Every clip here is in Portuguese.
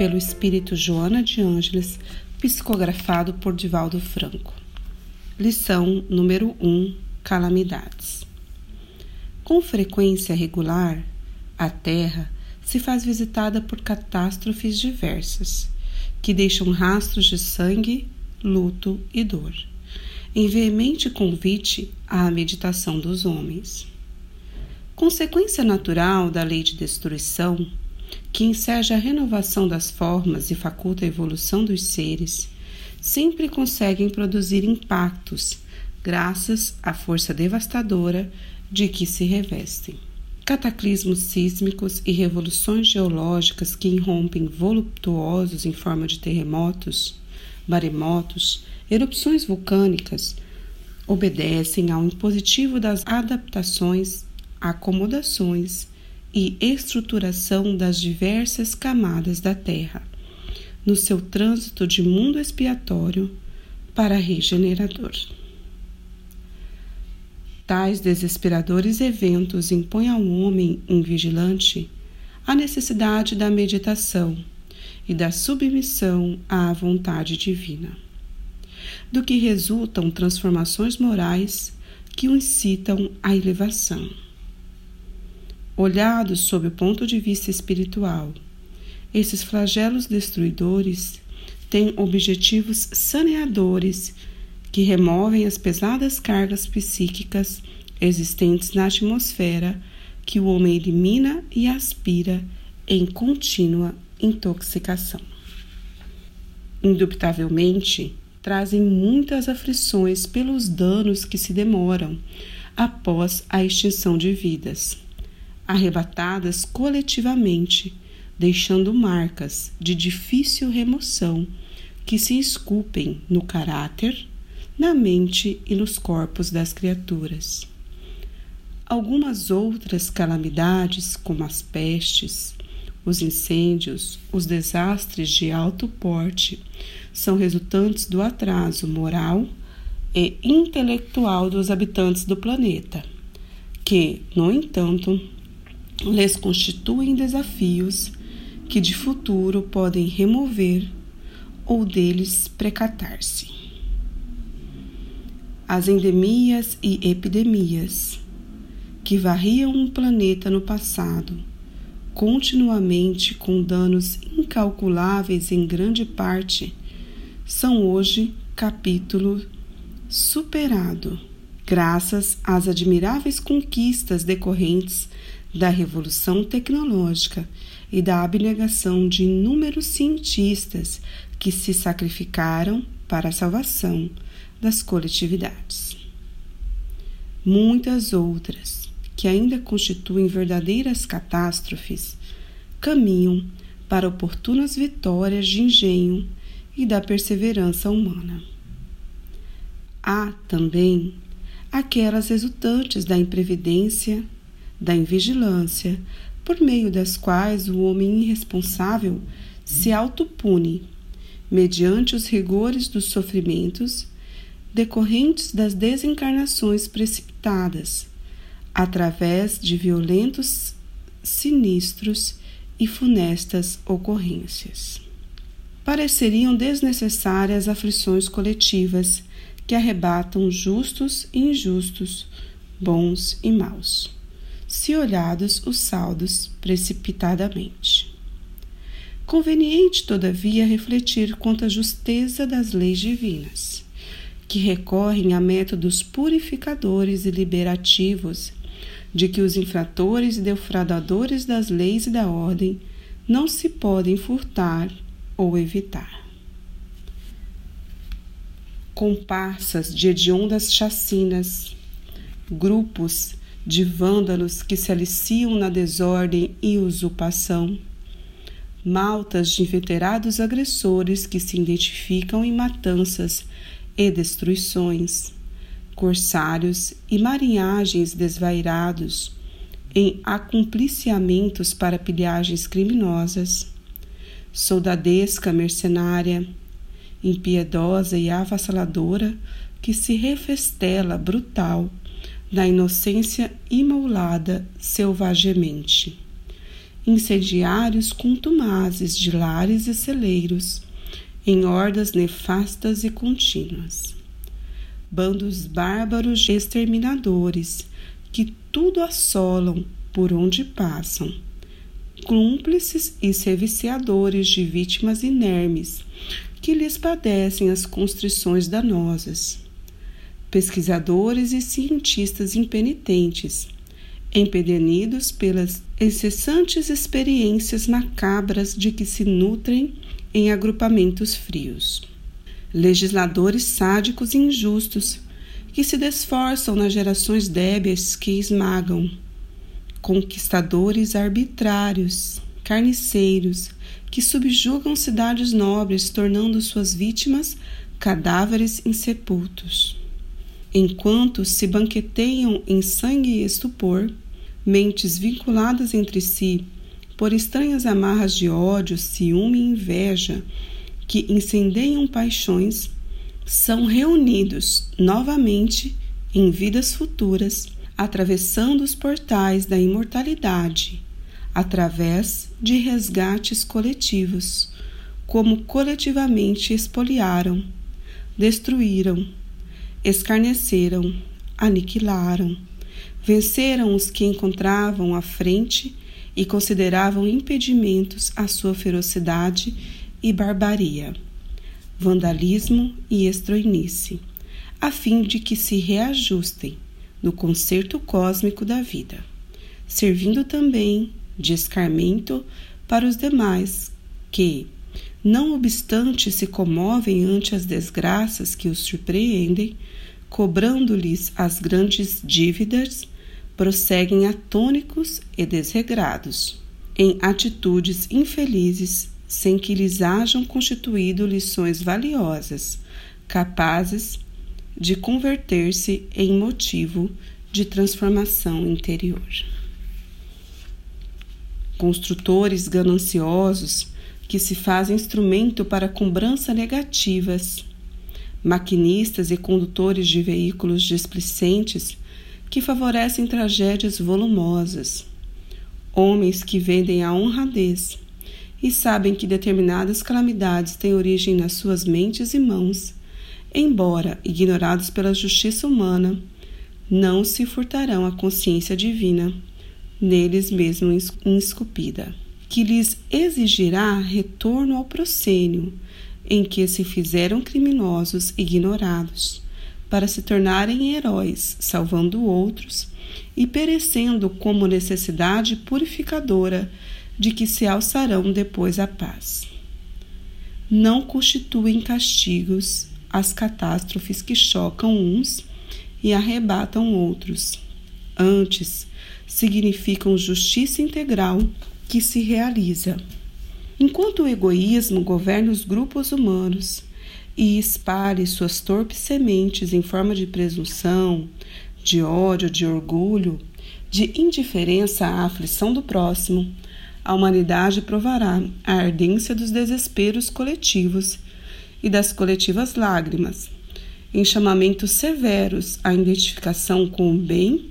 pelo espírito Joana de Ângeles, psicografado por Divaldo Franco. Lição número 1: Calamidades. Com frequência regular, a Terra se faz visitada por catástrofes diversas, que deixam rastros de sangue, luto e dor, em veemente convite à meditação dos homens. Consequência natural da lei de destruição, que enseja a renovação das formas e faculta a evolução dos seres, sempre conseguem produzir impactos, graças à força devastadora de que se revestem. Cataclismos sísmicos e revoluções geológicas que irrompem voluptuosos em forma de terremotos, maremotos, erupções vulcânicas, obedecem ao impositivo das adaptações acomodações e estruturação das diversas camadas da Terra, no seu trânsito de mundo expiatório para regenerador. Tais desesperadores eventos impõem ao homem invigilante a necessidade da meditação e da submissão à vontade divina, do que resultam transformações morais que o incitam à elevação olhados sob o ponto de vista espiritual. Esses flagelos destruidores têm objetivos saneadores que removem as pesadas cargas psíquicas existentes na atmosfera que o homem elimina e aspira em contínua intoxicação. Indubitavelmente, trazem muitas aflições pelos danos que se demoram após a extinção de vidas arrebatadas coletivamente, deixando marcas de difícil remoção que se esculpem no caráter, na mente e nos corpos das criaturas. Algumas outras calamidades, como as pestes, os incêndios, os desastres de alto porte, são resultantes do atraso moral e intelectual dos habitantes do planeta, que, no entanto, lhes constituem desafios que de futuro podem remover ou deles precatar-se. As endemias e epidemias que varriam um planeta no passado, continuamente com danos incalculáveis em grande parte, são hoje capítulo superado, graças às admiráveis conquistas decorrentes da revolução tecnológica e da abnegação de inúmeros cientistas que se sacrificaram para a salvação das coletividades. Muitas outras, que ainda constituem verdadeiras catástrofes, caminham para oportunas vitórias de engenho e da perseverança humana. Há também aquelas resultantes da imprevidência da invigilância, por meio das quais o homem irresponsável se autopune, mediante os rigores dos sofrimentos decorrentes das desencarnações precipitadas, através de violentos, sinistros e funestas ocorrências. Pareceriam desnecessárias aflições coletivas que arrebatam justos e injustos, bons e maus se olhados os saldos precipitadamente. Conveniente, todavia, refletir quanto à justeza das leis divinas, que recorrem a métodos purificadores e liberativos, de que os infratores e defraudadores das leis e da ordem não se podem furtar ou evitar. Comparsas de hediondas chacinas, grupos de vândalos que se aliciam na desordem e usurpação, maltas de inveterados agressores que se identificam em matanças e destruições, corsários e marinhagens desvairados em acumpliciamentos para pilhagens criminosas, soldadesca mercenária, impiedosa e avassaladora que se refestela brutal na inocência imolada selvagemente. Incendiários contumazes de lares e celeiros, em hordas nefastas e contínuas. Bandos bárbaros exterminadores que tudo assolam por onde passam. Cúmplices e serviciadores de vítimas inermes que lhes padecem as constrições danosas. Pesquisadores e cientistas impenitentes, empedernidos pelas incessantes experiências macabras de que se nutrem em agrupamentos frios. Legisladores sádicos e injustos que se desforçam nas gerações débeis que esmagam. Conquistadores arbitrários, carniceiros, que subjugam cidades nobres, tornando suas vítimas cadáveres insepultos. Enquanto se banqueteiam em sangue e estupor, mentes vinculadas entre si por estranhas amarras de ódio, ciúme e inveja que incendeiam paixões, são reunidos novamente em vidas futuras, atravessando os portais da imortalidade, através de resgates coletivos, como coletivamente expoliaram, destruíram, escarneceram, aniquilaram, venceram os que encontravam à frente e consideravam impedimentos à sua ferocidade e barbaria, vandalismo e estroinice, a fim de que se reajustem no concerto cósmico da vida, servindo também de escarmento para os demais que, não obstante se comovem ante as desgraças que os surpreendem, cobrando-lhes as grandes dívidas, prosseguem atônicos e desregrados, em atitudes infelizes, sem que lhes hajam constituído lições valiosas, capazes de converter-se em motivo de transformação interior. Construtores gananciosos que se fazem instrumento para cobrança negativas, maquinistas e condutores de veículos displicentes que favorecem tragédias volumosas, homens que vendem a honradez e sabem que determinadas calamidades têm origem nas suas mentes e mãos, embora ignorados pela justiça humana, não se furtarão a consciência divina, neles mesmo esculpida que lhes exigirá retorno ao proscênio em que se fizeram criminosos ignorados, para se tornarem heróis, salvando outros e perecendo como necessidade purificadora de que se alçarão depois a paz. Não constituem castigos as catástrofes que chocam uns e arrebatam outros. Antes, significam justiça integral que se realiza. Enquanto o egoísmo governa os grupos humanos e espalhe suas torpes sementes em forma de presunção, de ódio, de orgulho, de indiferença à aflição do próximo, a humanidade provará a ardência dos desesperos coletivos e das coletivas lágrimas, em chamamentos severos à identificação com o bem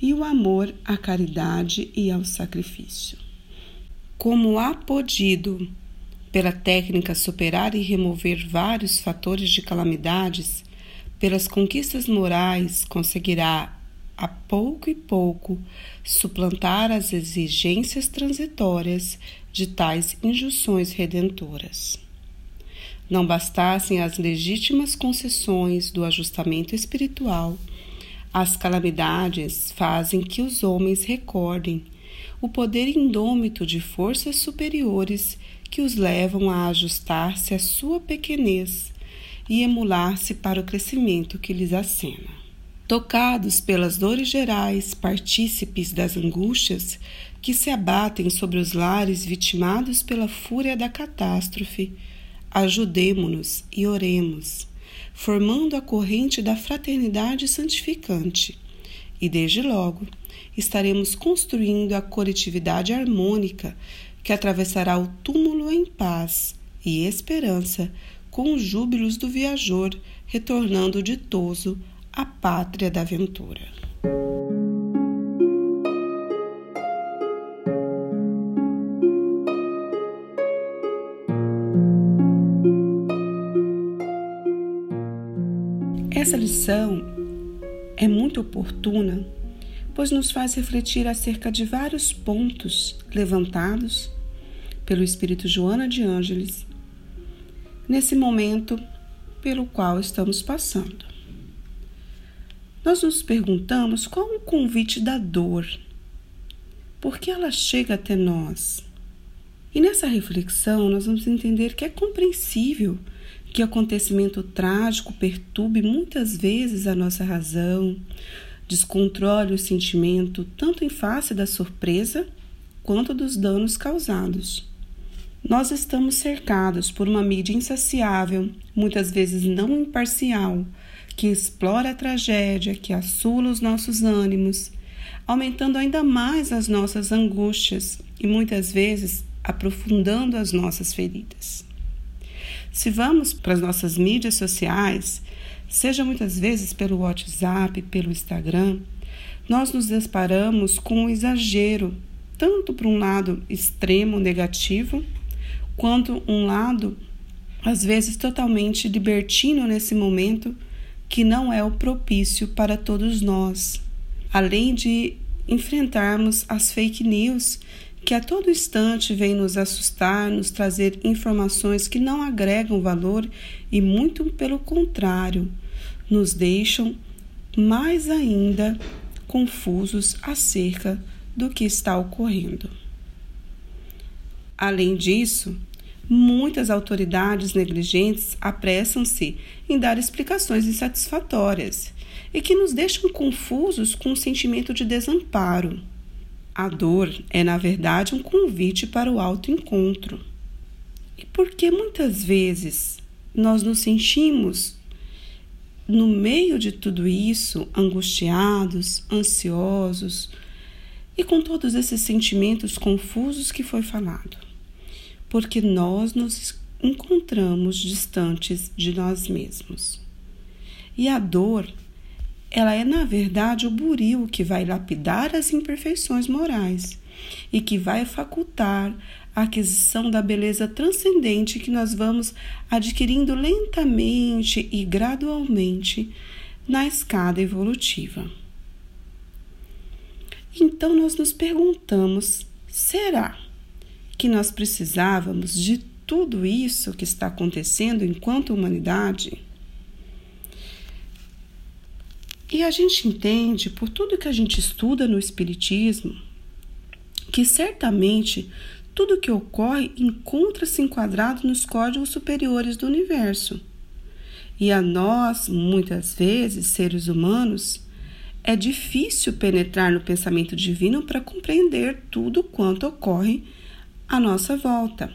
e o amor à caridade e ao sacrifício como há podido, pela técnica, superar e remover vários fatores de calamidades, pelas conquistas morais, conseguirá, a pouco e pouco, suplantar as exigências transitórias de tais injunções redentoras. Não bastassem as legítimas concessões do ajustamento espiritual, as calamidades fazem que os homens recordem o poder indômito de forças superiores que os levam a ajustar-se à sua pequenez e emular-se para o crescimento que lhes acena. Tocados pelas dores gerais, partícipes das angústias que se abatem sobre os lares vitimados pela fúria da catástrofe, ajudemo-nos e oremos, formando a corrente da fraternidade santificante, e desde logo estaremos construindo a coletividade harmônica que atravessará o túmulo em paz e esperança com os júbilos do viajor retornando ditoso a pátria da aventura. Essa lição é muito oportuna, pois nos faz refletir acerca de vários pontos levantados pelo Espírito Joana de Ângeles nesse momento pelo qual estamos passando nós nos perguntamos qual o convite da dor, por que ela chega até nós. E nessa reflexão, nós vamos entender que é compreensível que acontecimento trágico perturbe muitas vezes a nossa razão, descontrole o sentimento tanto em face da surpresa quanto dos danos causados. Nós estamos cercados por uma mídia insaciável, muitas vezes não imparcial, que explora a tragédia, que assula os nossos ânimos, aumentando ainda mais as nossas angústias e muitas vezes aprofundando as nossas feridas. Se vamos para as nossas mídias sociais, seja muitas vezes pelo WhatsApp, pelo Instagram, nós nos deparamos com um exagero, tanto para um lado extremo negativo, quanto um lado, às vezes, totalmente libertino nesse momento, que não é o propício para todos nós, além de enfrentarmos as fake news que a todo instante vêm nos assustar, nos trazer informações que não agregam valor e muito pelo contrário, nos deixam mais ainda confusos acerca do que está ocorrendo. Além disso, Muitas autoridades negligentes apressam-se em dar explicações insatisfatórias e que nos deixam confusos com o sentimento de desamparo. A dor é, na verdade, um convite para o autoencontro. E porque muitas vezes nós nos sentimos, no meio de tudo isso, angustiados, ansiosos e com todos esses sentimentos confusos que foi falado porque nós nos encontramos distantes de nós mesmos. E a dor, ela é na verdade o buril que vai lapidar as imperfeições morais e que vai facultar a aquisição da beleza transcendente que nós vamos adquirindo lentamente e gradualmente na escada evolutiva. Então nós nos perguntamos: será que nós precisávamos de tudo isso que está acontecendo enquanto humanidade? E a gente entende, por tudo que a gente estuda no Espiritismo, que certamente tudo que ocorre encontra-se enquadrado nos códigos superiores do universo. E a nós, muitas vezes, seres humanos, é difícil penetrar no pensamento divino para compreender tudo quanto ocorre à nossa volta.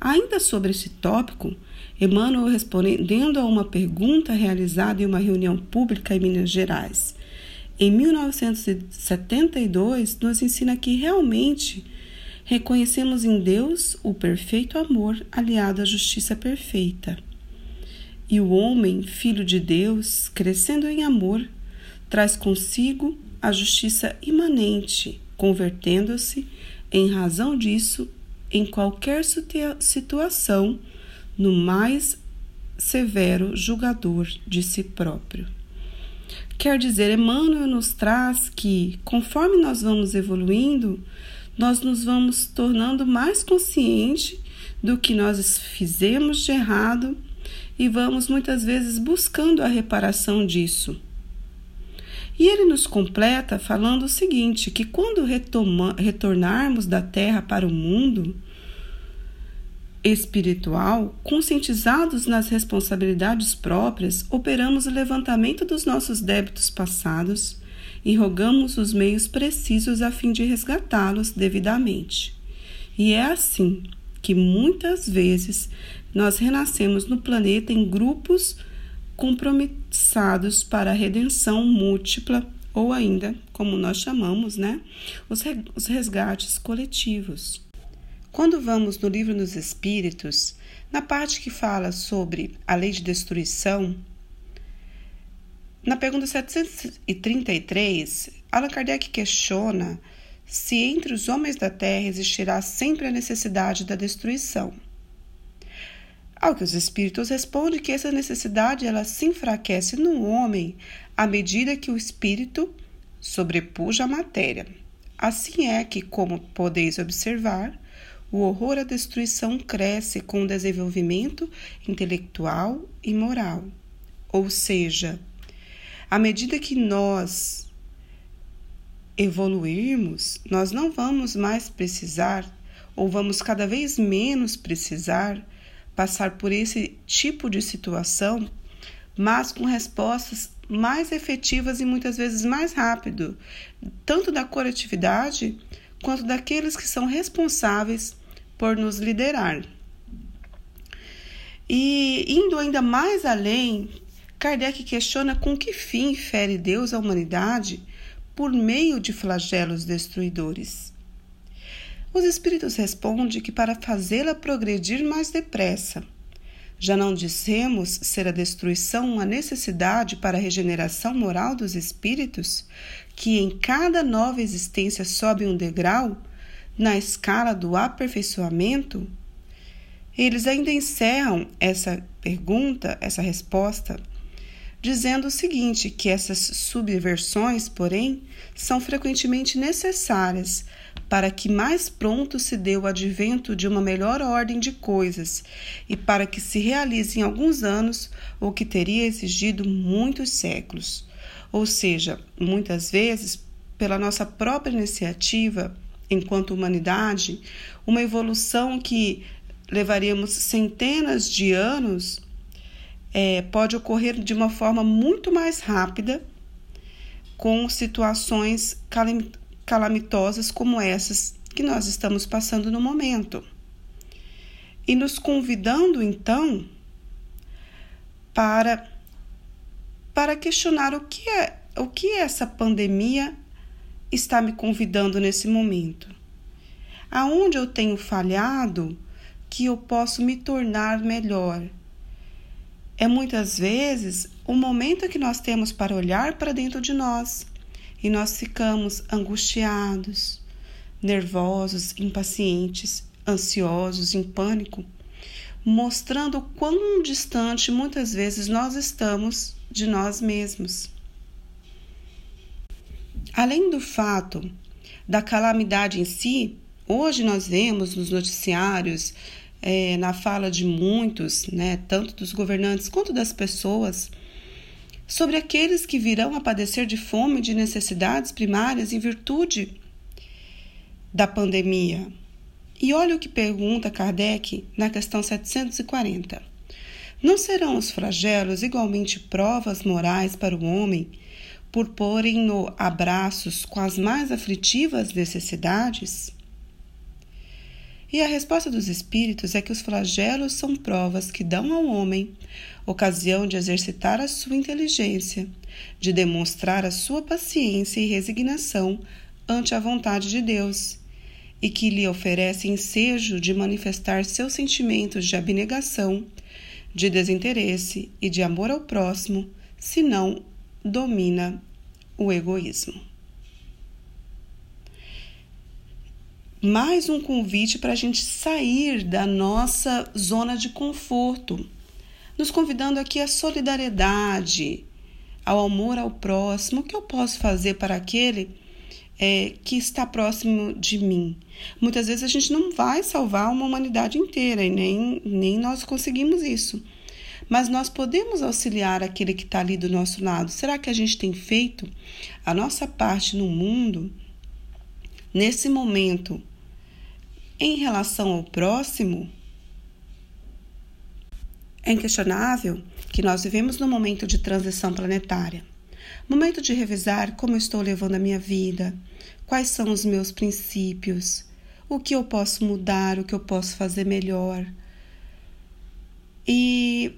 Ainda sobre esse tópico, Emmanuel respondendo a uma pergunta realizada em uma reunião pública em Minas Gerais em 1972, nos ensina que realmente reconhecemos em Deus o perfeito amor aliado à justiça perfeita. E o homem, filho de Deus, crescendo em amor, traz consigo a justiça imanente, convertendo-se em razão disso, em qualquer situação, no mais severo julgador de si próprio. Quer dizer, Emmanuel nos traz que, conforme nós vamos evoluindo, nós nos vamos tornando mais conscientes do que nós fizemos de errado e vamos muitas vezes buscando a reparação disso. E ele nos completa falando o seguinte: que quando retoma, retornarmos da terra para o mundo, espiritual, conscientizados nas responsabilidades próprias, operamos o levantamento dos nossos débitos passados e rogamos os meios precisos a fim de resgatá-los devidamente. E é assim que muitas vezes nós renascemos no planeta em grupos compromissados para a redenção múltipla ou ainda, como nós chamamos, né, os resgates coletivos. Quando vamos no livro dos Espíritos, na parte que fala sobre a lei de destruição, na pergunta 733, Allan Kardec questiona se entre os homens da Terra existirá sempre a necessidade da destruição. Ao que os espíritos respondem que essa necessidade ela se enfraquece no homem à medida que o espírito sobrepuja a matéria. Assim é que, como podeis observar, o horror à destruição cresce com o desenvolvimento intelectual e moral. Ou seja, à medida que nós evoluirmos, nós não vamos mais precisar, ou vamos cada vez menos precisar, passar por esse tipo de situação, mas com respostas mais efetivas e muitas vezes mais rápido, tanto da coletividade quanto daqueles que são responsáveis por nos liderar. E indo ainda mais além, Kardec questiona com que fim fere Deus a humanidade por meio de flagelos destruidores. Os espíritos respondem que para fazê-la progredir mais depressa. Já não dissemos ser a destruição uma necessidade para a regeneração moral dos espíritos, que em cada nova existência sobe um degrau na escala do aperfeiçoamento? Eles ainda encerram essa pergunta, essa resposta, dizendo o seguinte: que essas subversões, porém, são frequentemente necessárias para que mais pronto se dê o advento de uma melhor ordem de coisas e para que se realize em alguns anos o que teria exigido muitos séculos. Ou seja, muitas vezes, pela nossa própria iniciativa, enquanto humanidade, uma evolução que levaríamos centenas de anos é, pode ocorrer de uma forma muito mais rápida com situações calamitosas como essas que nós estamos passando no momento. E nos convidando então para para questionar o que é o que essa pandemia está me convidando nesse momento? Aonde eu tenho falhado que eu posso me tornar melhor? É muitas vezes o momento que nós temos para olhar para dentro de nós e nós ficamos angustiados, nervosos, impacientes, ansiosos, em pânico, mostrando quão distante muitas vezes nós estamos de nós mesmos. Além do fato da calamidade em si, hoje nós vemos nos noticiários, é, na fala de muitos, né, tanto dos governantes quanto das pessoas, sobre aqueles que virão a padecer de fome e de necessidades primárias em virtude da pandemia. E olha o que pergunta Kardec na questão 740. Não serão os flagelos igualmente provas morais para o homem por porem-no abraços com as mais aflitivas necessidades? E a resposta dos espíritos é que os flagelos são provas que dão ao homem ocasião de exercitar a sua inteligência, de demonstrar a sua paciência e resignação ante a vontade de Deus, e que lhe oferece ensejo de manifestar seus sentimentos de abnegação, de desinteresse e de amor ao próximo, se não domina o egoísmo. Mais um convite para a gente sair da nossa zona de conforto, nos convidando aqui à solidariedade, ao amor ao próximo. O que eu posso fazer para aquele é, que está próximo de mim? Muitas vezes a gente não vai salvar uma humanidade inteira e nem, nem nós conseguimos isso mas nós podemos auxiliar aquele que está ali do nosso lado. Será que a gente tem feito a nossa parte no mundo nesse momento em relação ao próximo? É inquestionável que nós vivemos num momento de transição planetária. Momento de revisar como estou levando a minha vida, quais são os meus princípios, o que eu posso mudar, o que eu posso fazer melhor. E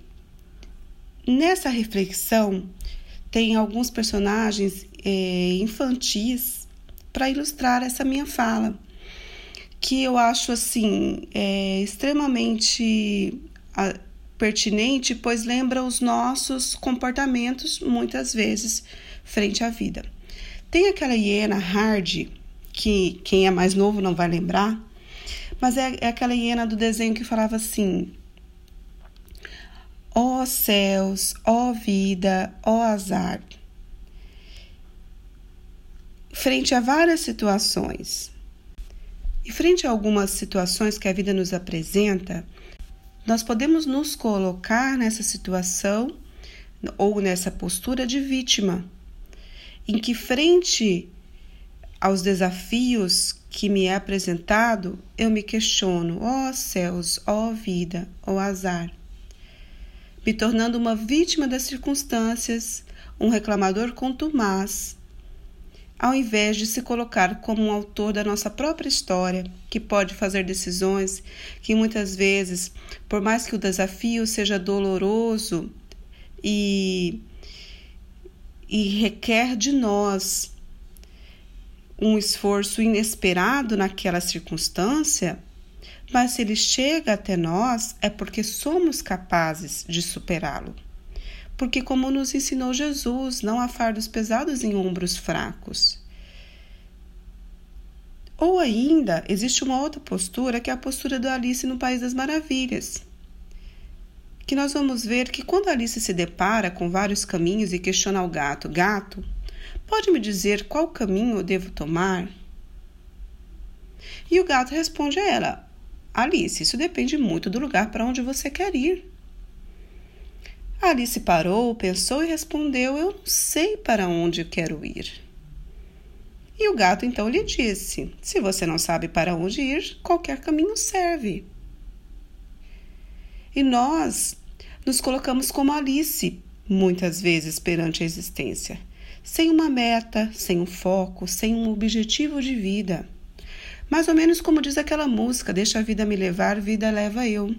nessa reflexão tem alguns personagens é, infantis para ilustrar essa minha fala, que eu acho assim é, extremamente pertinente, pois lembra os nossos comportamentos muitas vezes frente à vida. Tem aquela hiena hard, que quem é mais novo não vai lembrar, mas é, é aquela hiena do desenho que falava assim: Ó céus, ó vida, ó azar. Frente a várias situações, e frente a algumas situações que a vida nos apresenta, nós podemos nos colocar nessa situação ou nessa postura de vítima, em que, frente aos desafios que me é apresentado, eu me questiono: ó céus, ó vida, ó azar me tornando uma vítima das circunstâncias, um reclamador contumaz, ao invés de se colocar como um autor da nossa própria história, que pode fazer decisões que muitas vezes, por mais que o desafio seja doloroso e, e requer de nós um esforço inesperado naquela circunstância, mas se ele chega até nós é porque somos capazes de superá-lo. Porque, como nos ensinou Jesus, não há fardos pesados em ombros fracos. Ou ainda, existe uma outra postura que é a postura do Alice no País das Maravilhas. Que nós vamos ver que quando Alice se depara com vários caminhos e questiona ao gato: Gato, pode me dizer qual caminho eu devo tomar? E o gato responde a ela: Alice, isso depende muito do lugar para onde você quer ir. Alice parou, pensou e respondeu: Eu não sei para onde quero ir. E o gato então lhe disse: Se você não sabe para onde ir, qualquer caminho serve. E nós nos colocamos como Alice, muitas vezes perante a existência, sem uma meta, sem um foco, sem um objetivo de vida. Mais ou menos como diz aquela música: Deixa a vida me levar, vida leva eu.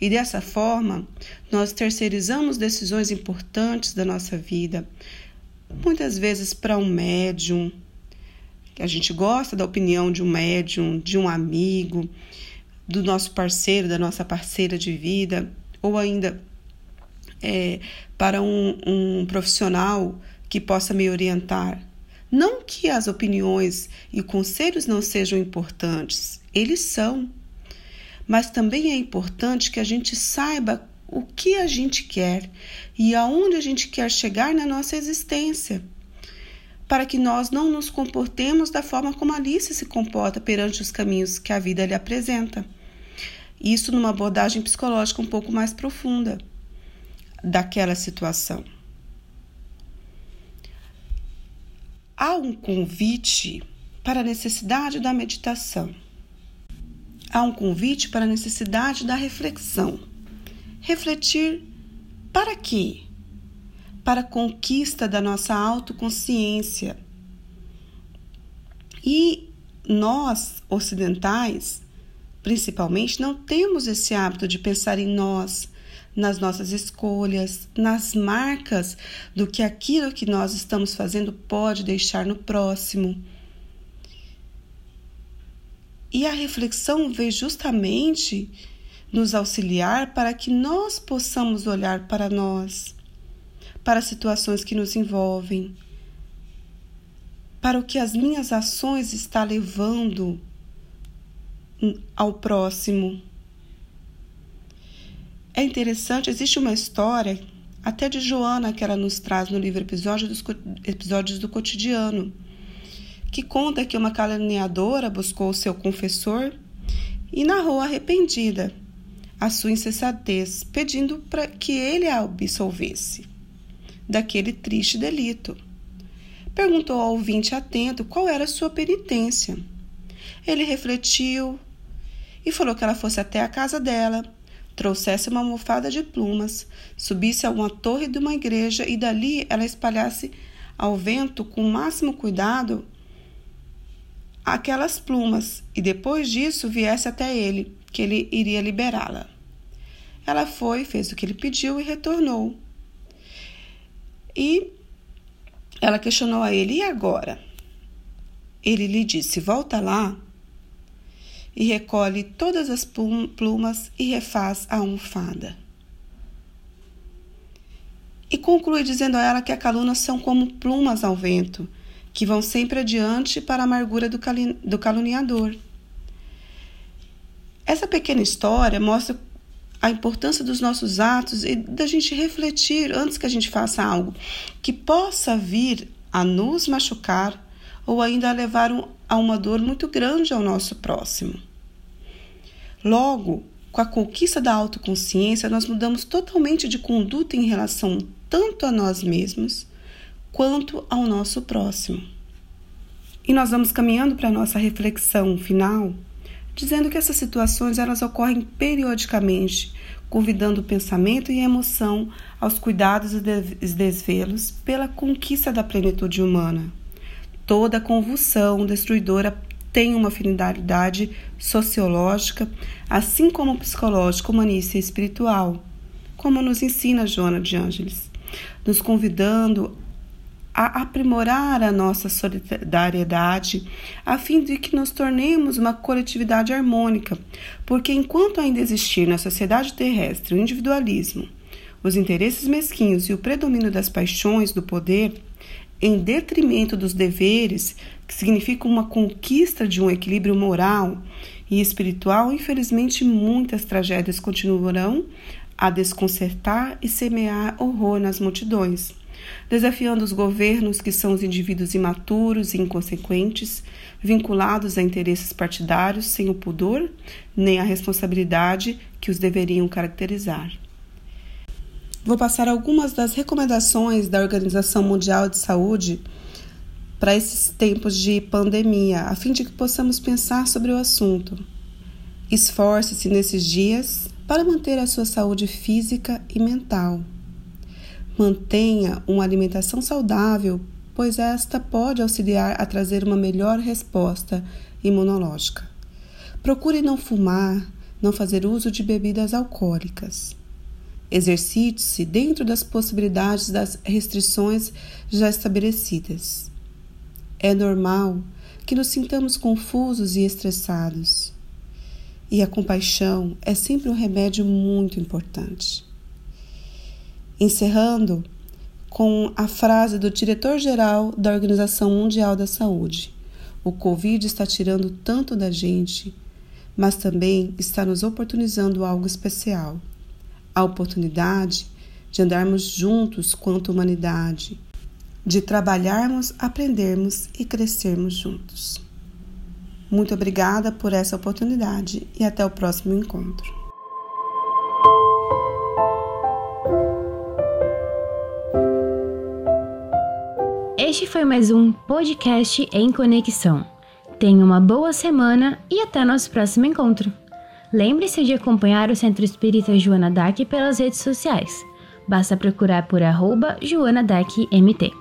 E dessa forma, nós terceirizamos decisões importantes da nossa vida, muitas vezes para um médium, que a gente gosta da opinião de um médium, de um amigo, do nosso parceiro, da nossa parceira de vida, ou ainda é, para um, um profissional que possa me orientar. Não que as opiniões e conselhos não sejam importantes, eles são. Mas também é importante que a gente saiba o que a gente quer e aonde a gente quer chegar na nossa existência, para que nós não nos comportemos da forma como Alice se comporta perante os caminhos que a vida lhe apresenta. Isso numa abordagem psicológica um pouco mais profunda daquela situação. Há um convite para a necessidade da meditação. Há um convite para a necessidade da reflexão. Refletir para quê? Para a conquista da nossa autoconsciência. E nós, ocidentais, principalmente, não temos esse hábito de pensar em nós, nas nossas escolhas, nas marcas do que aquilo que nós estamos fazendo pode deixar no próximo. E a reflexão veio justamente nos auxiliar para que nós possamos olhar para nós, para as situações que nos envolvem, para o que as minhas ações estão levando ao próximo. É interessante, existe uma história, até de Joana, que ela nos traz no livro Episódio dos, Episódios do Cotidiano, que conta que uma caluniadora buscou o seu confessor e narrou arrependida a sua insensatez, pedindo para que ele a absolvesse daquele triste delito. Perguntou ao ouvinte atento qual era a sua penitência. Ele refletiu e falou que ela fosse até a casa dela trouxesse uma almofada de plumas, subisse a uma torre de uma igreja e dali ela espalhasse ao vento com o máximo cuidado aquelas plumas e depois disso viesse até ele, que ele iria liberá-la. Ela foi, fez o que ele pediu e retornou. E ela questionou a ele: E agora? Ele lhe disse: Volta lá e recolhe todas as plumas e refaz a almofada. E conclui dizendo a ela que a calúnia são como plumas ao vento, que vão sempre adiante para a amargura do, do caluniador. Essa pequena história mostra a importância dos nossos atos e da gente refletir antes que a gente faça algo que possa vir a nos machucar ou ainda a levar um, a uma dor muito grande ao nosso próximo. Logo, com a conquista da autoconsciência, nós mudamos totalmente de conduta em relação tanto a nós mesmos quanto ao nosso próximo. E nós vamos caminhando para a nossa reflexão final, dizendo que essas situações elas ocorrem periodicamente, convidando o pensamento e a emoção aos cuidados e desvelos pela conquista da plenitude humana. Toda convulsão destruidora tem uma finalidade sociológica, assim como psicológica, humanista e espiritual, como nos ensina Joana de Ângeles, nos convidando a aprimorar a nossa solidariedade, a fim de que nos tornemos uma coletividade harmônica, porque enquanto ainda existir na sociedade terrestre o individualismo, os interesses mesquinhos e o predomínio das paixões, do poder, em detrimento dos deveres, que significa uma conquista de um equilíbrio moral e espiritual, infelizmente muitas tragédias continuarão a desconcertar e semear horror nas multidões, desafiando os governos que são os indivíduos imaturos e inconsequentes, vinculados a interesses partidários sem o pudor nem a responsabilidade que os deveriam caracterizar. Vou passar algumas das recomendações da Organização Mundial de Saúde para esses tempos de pandemia, a fim de que possamos pensar sobre o assunto. Esforce-se nesses dias para manter a sua saúde física e mental. Mantenha uma alimentação saudável, pois esta pode auxiliar a trazer uma melhor resposta imunológica. Procure não fumar, não fazer uso de bebidas alcoólicas. Exercite-se dentro das possibilidades das restrições já estabelecidas. É normal que nos sintamos confusos e estressados. E a compaixão é sempre um remédio muito importante. Encerrando com a frase do diretor-geral da Organização Mundial da Saúde: O Covid está tirando tanto da gente, mas também está nos oportunizando algo especial a oportunidade de andarmos juntos quanto humanidade, de trabalharmos, aprendermos e crescermos juntos. Muito obrigada por essa oportunidade e até o próximo encontro. Este foi mais um podcast em conexão. Tenha uma boa semana e até nosso próximo encontro. Lembre-se de acompanhar o Centro Espírita Joana Dac pelas redes sociais. Basta procurar por arroba Joana MT.